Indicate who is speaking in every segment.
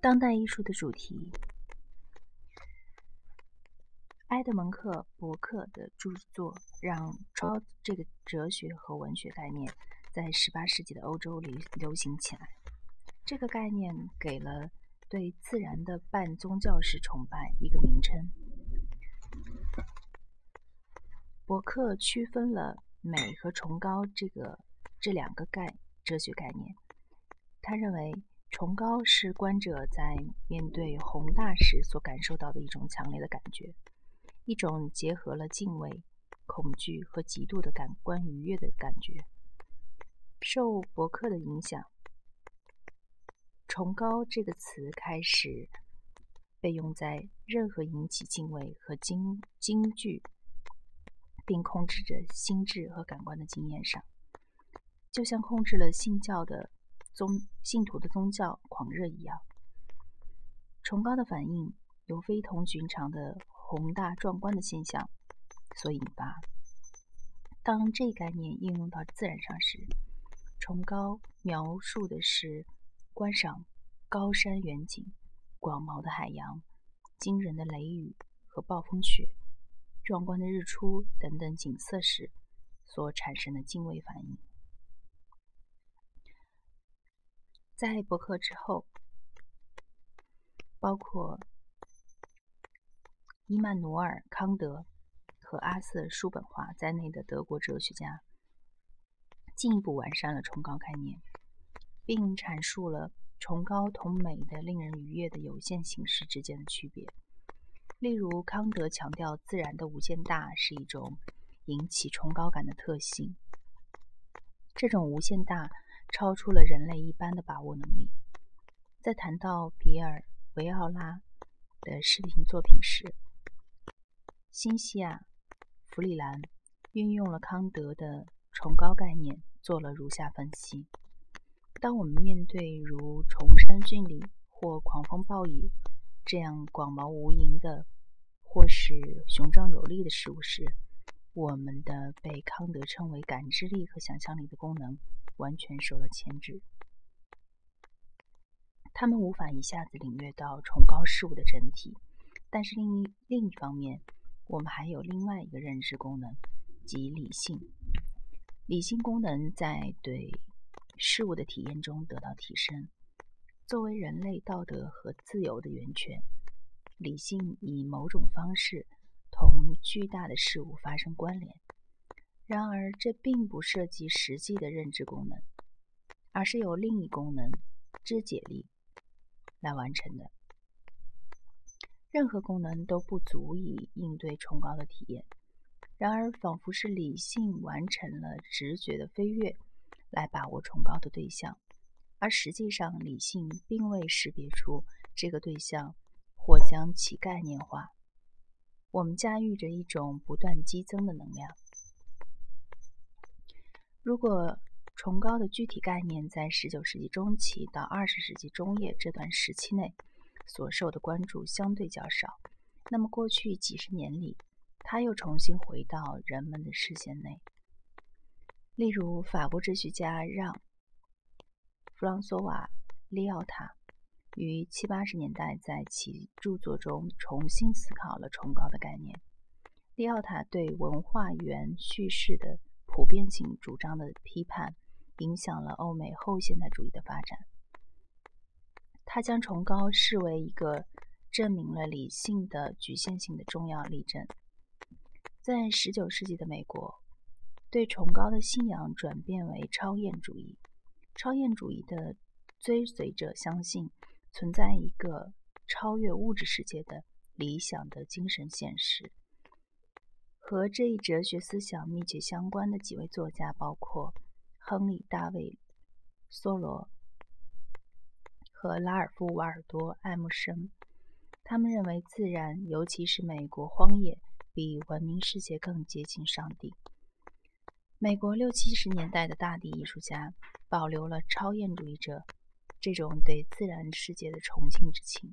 Speaker 1: 当代艺术的主题。埃德蒙克·伯克的著作让“超”这个哲学和文学概念在18世纪的欧洲里流行起来。这个概念给了对自然的半宗教式崇拜一个名称。伯克区分了美和崇高这个这两个概哲学概念。他认为。崇高是观者在面对宏大时所感受到的一种强烈的感觉，一种结合了敬畏、恐惧和极度的感官愉悦的感觉。受伯克的影响，“崇高”这个词开始被用在任何引起敬畏和惊惊惧，并控制着心智和感官的经验上，就像控制了信教的。宗信徒的宗教狂热一样，崇高的反应由非同寻常的宏大壮观的现象所引发。当这一概念应用到自然上时，崇高描述的是观赏高山远景、广袤的海洋、惊人的雷雨和暴风雪、壮观的日出等等景色时所产生的敬畏反应。在伯克之后，包括伊曼努尔·康德和阿瑟·叔本华在内的德国哲学家，进一步完善了崇高概念，并阐述了崇高同美的令人愉悦的有限形式之间的区别。例如，康德强调自然的无限大是一种引起崇高感的特性，这种无限大。超出了人类一般的把握能力。在谈到比尔·维奥拉的视频作品时，新西亚·弗里兰运用了康德的崇高概念，做了如下分析：当我们面对如崇山峻岭或狂风暴雨这样广袤无垠的，或是雄壮有力的事物时，我们的被康德称为感知力和想象力的功能。完全受了牵制，他们无法一下子领略到崇高事物的整体。但是另一另一方面，我们还有另外一个认知功能，即理性。理性功能在对事物的体验中得到提升。作为人类道德和自由的源泉，理性以某种方式同巨大的事物发生关联。然而，这并不涉及实际的认知功能，而是由另一功能——知解力来完成的。任何功能都不足以应对崇高的体验。然而，仿佛是理性完成了直觉的飞跃，来把握崇高的对象，而实际上，理性并未识别出这个对象，或将其概念化。我们驾驭着一种不断激增的能量。如果崇高的具体概念在19世纪中期到20世纪中叶这段时期内所受的关注相对较少，那么过去几十年里，它又重新回到人们的视线内。例如，法国哲学家让·弗朗索瓦·利奥塔于七八十年代在其著作中重新思考了崇高的概念。利奥塔对文化源叙事的。普遍性主张的批判影响了欧美后现代主义的发展。他将崇高视为一个证明了理性的局限性的重要例证。在19世纪的美国，对崇高的信仰转变为超验主义。超验主义的追随者相信存在一个超越物质世界的理想的精神现实。和这一哲学思想密切相关的几位作家包括亨利·大卫·梭罗和拉尔夫·瓦尔多·爱默生。他们认为，自然，尤其是美国荒野，比文明世界更接近上帝。美国六七十年代的大地艺术家保留了超验主义者这种对自然世界的崇敬之情。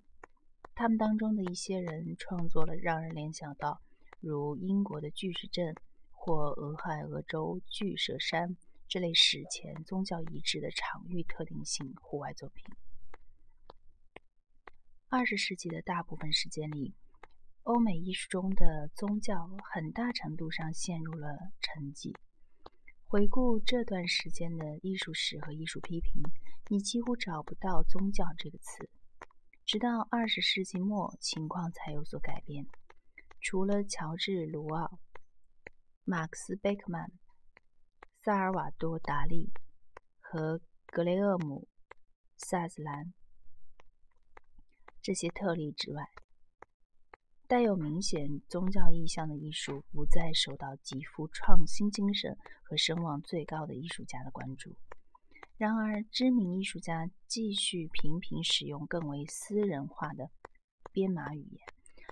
Speaker 1: 他们当中的一些人创作了让人联想到。如英国的巨石阵或俄亥俄州巨蛇山这类史前宗教遗址的场域特定性户外作品。二十世纪的大部分时间里，欧美艺术中的宗教很大程度上陷入了沉寂。回顾这段时间的艺术史和艺术批评，你几乎找不到“宗教”这个词。直到二十世纪末，情况才有所改变。除了乔治·卢奥、马克思·贝克曼、萨尔瓦多·达利和格雷厄姆·萨斯兰这些特例之外，带有明显宗教意象的艺术不再受到极富创新精神和声望最高的艺术家的关注。然而，知名艺术家继续频频使用更为私人化的编码语言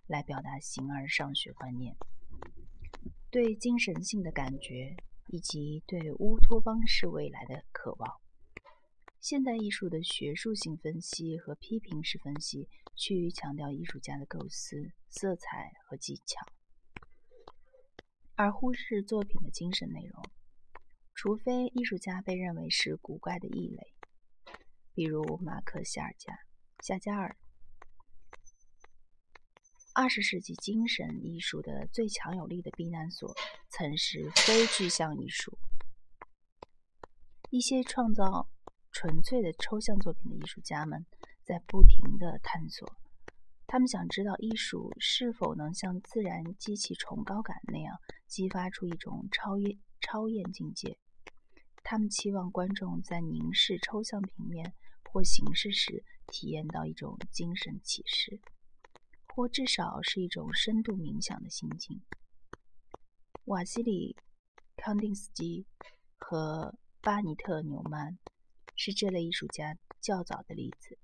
Speaker 1: 来表达形而上学观念、对精神性的感觉以及对乌托邦式未来的渴望。现代艺术的学术性分析和批评式分析趋于强调艺术家的构思。色彩和技巧，而忽视作品的精神内容。除非艺术家被认为是古怪的异类，比如马克·夏尔加、夏加尔。二十世纪精神艺术的最强有力的避难所，曾是非具象艺术。一些创造纯粹的抽象作品的艺术家们，在不停地探索。他们想知道艺术是否能像自然激起崇高感那样激发出一种超越超验境界。他们期望观众在凝视抽象平面或形式时体验到一种精神启示，或至少是一种深度冥想的心境。瓦西里·康定斯基和巴尼特·纽曼是这类艺术家较早的例子。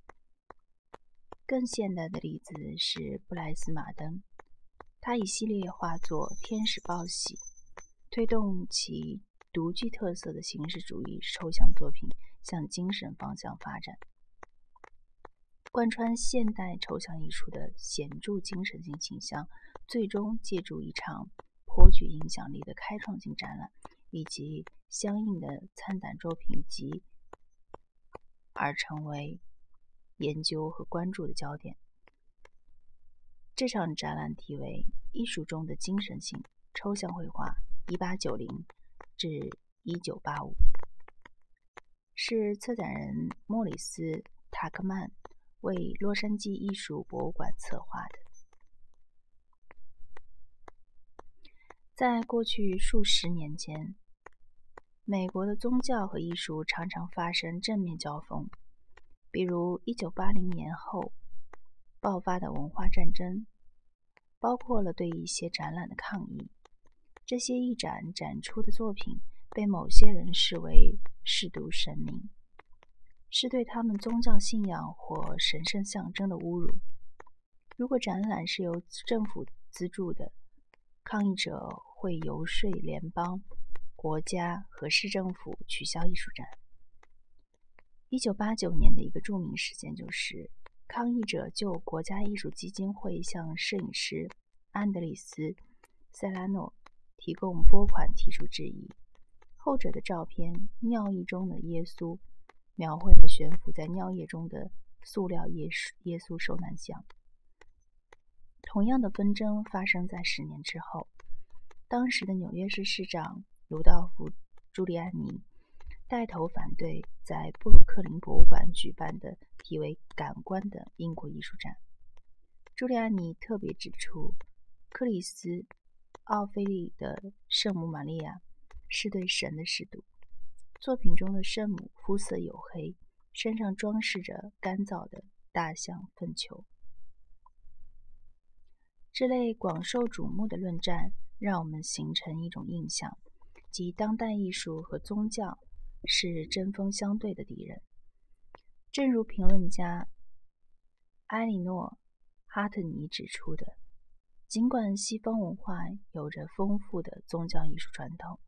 Speaker 1: 更现代的例子是布莱斯·马登，他以系列画作《天使报喜》推动其独具特色的形式主义抽象作品向精神方向发展。贯穿现代抽象艺术的显著精神性倾向，最终借助一场颇具影响力的开创性展览以及相应的参展作品集而成为。研究和关注的焦点。这场展览题为《艺术中的精神性抽象绘画（一八九零至一九八五）》，是策展人莫里斯·塔克曼为洛杉矶艺术博物馆策划的。在过去数十年间，美国的宗教和艺术常常发生正面交锋。比如，1980年后爆发的文化战争，包括了对一些展览的抗议。这些一展展出的作品被某些人视为亵渎神明，是对他们宗教信仰或神圣象征的侮辱。如果展览是由政府资助的，抗议者会游说联邦、国家和市政府取消艺术展。一九八九年的一个著名事件就是，抗议者就国家艺术基金会向摄影师安德里斯·塞拉诺提供拨款提出质疑。后者的照片《尿意中的耶稣》描绘了悬浮在尿液中的塑料耶稣耶稣受难像。同样的纷争发生在十年之后，当时的纽约市市长卢道夫·朱利安尼。带头反对在布鲁克林博物馆举办的题为“感官”的英国艺术展。朱利安尼特别指出，克里斯·奥菲利的《圣母玛利亚》是对神的亵渎。作品中的圣母肤色黝黑，身上装饰着干燥的大象粪球。这类广受瞩目的论战，让我们形成一种印象，即当代艺术和宗教。是针锋相对的敌人。正如评论家埃莉诺·哈特尼指出的，尽管西方文化有着丰富的宗教艺术传统，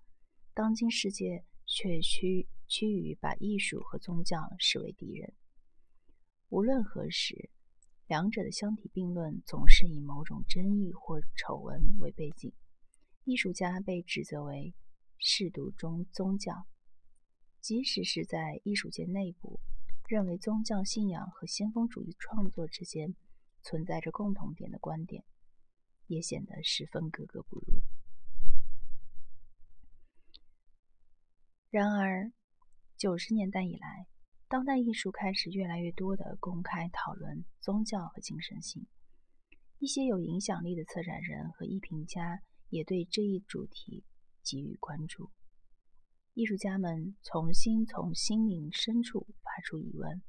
Speaker 1: 当今世界却趋趋于把艺术和宗教视为敌人。无论何时，两者的相提并论总是以某种争议或丑闻为背景。艺术家被指责为舐犊中宗教。即使是在艺术界内部，认为宗教信仰和先锋主义创作之间存在着共同点的观点，也显得十分格格不入。然而，九十年代以来，当代艺术开始越来越多的公开讨论宗教和精神性。一些有影响力的策展人和艺评家也对这一主题给予关注。艺术家们重新从心灵深处发出疑问，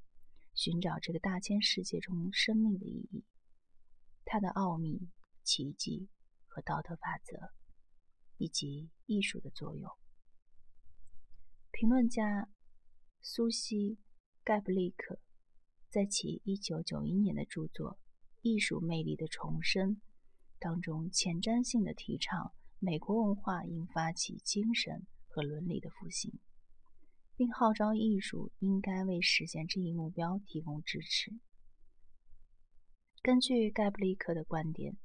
Speaker 1: 寻找这个大千世界中生命的意义、它的奥秘、奇迹和道德法则，以及艺术的作用。评论家苏西·盖布利克在其1991年的著作《艺术魅力的重生》当中，前瞻性的提倡美国文化应发起精神和伦理的复兴，并号召艺术应该为实现这一目标提供支持。根据盖布利克的观点，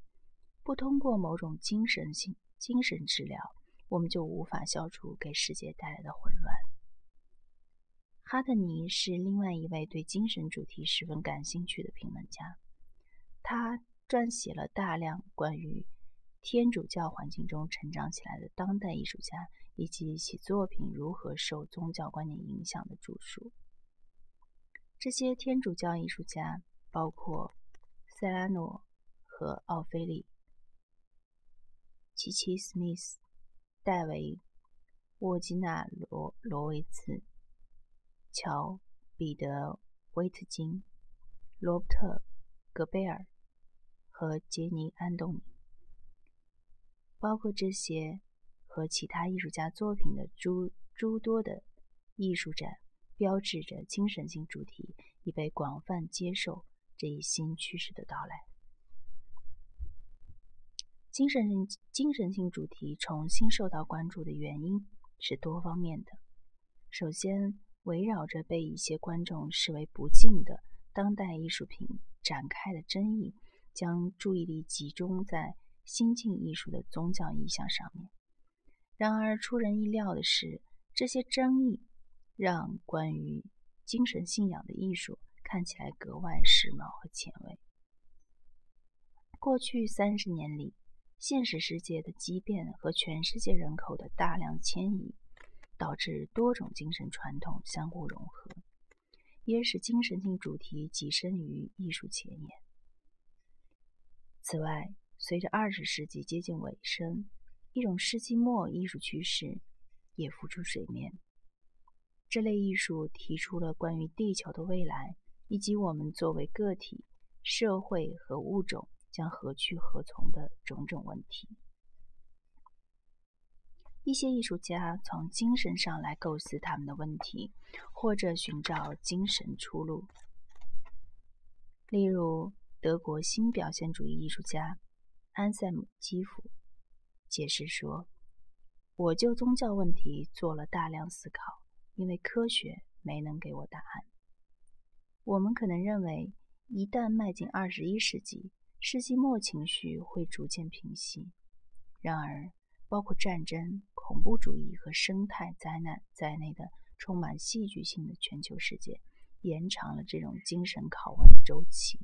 Speaker 1: 不通过某种精神性精神治疗。我们就无法消除给世界带来的混乱。哈特尼是另外一位对精神主题十分感兴趣的评论家，他撰写了大量关于天主教环境中成长起来的当代艺术家以及其作品如何受宗教观念影响的著述。这些天主教艺术家包括塞拉诺和奥菲利、奇奇·史密斯。戴维·沃基纳罗罗维茨、乔·彼得·威特金、罗伯特·戈贝尔和杰尼·安东尼，包括这些和其他艺术家作品的诸诸多的艺术展，标志着精神性主题已被广泛接受这一新趋势的到来。精神性精神性主题重新受到关注的原因是多方面的。首先，围绕着被一些观众视为不敬的当代艺术品展开的争议，将注意力集中在新晋艺术的宗教意象上面。然而，出人意料的是，这些争议让关于精神信仰的艺术看起来格外时髦和前卫。过去三十年里，现实世界的畸变和全世界人口的大量迁移，导致多种精神传统相互融合，也使精神性主题跻身于艺术前沿。此外，随着二十世纪接近尾声，一种世纪末艺术趋势也浮出水面。这类艺术提出了关于地球的未来，以及我们作为个体、社会和物种。将何去何从的种种问题。一些艺术家从精神上来构思他们的问题，或者寻找精神出路。例如，德国新表现主义艺术家安塞姆·基夫解释说：“我就宗教问题做了大量思考，因为科学没能给我答案。”我们可能认为，一旦迈进二十一世纪，世纪末情绪会逐渐平息，然而，包括战争、恐怖主义和生态灾难在内的充满戏剧性的全球世界，延长了这种精神拷问的周期。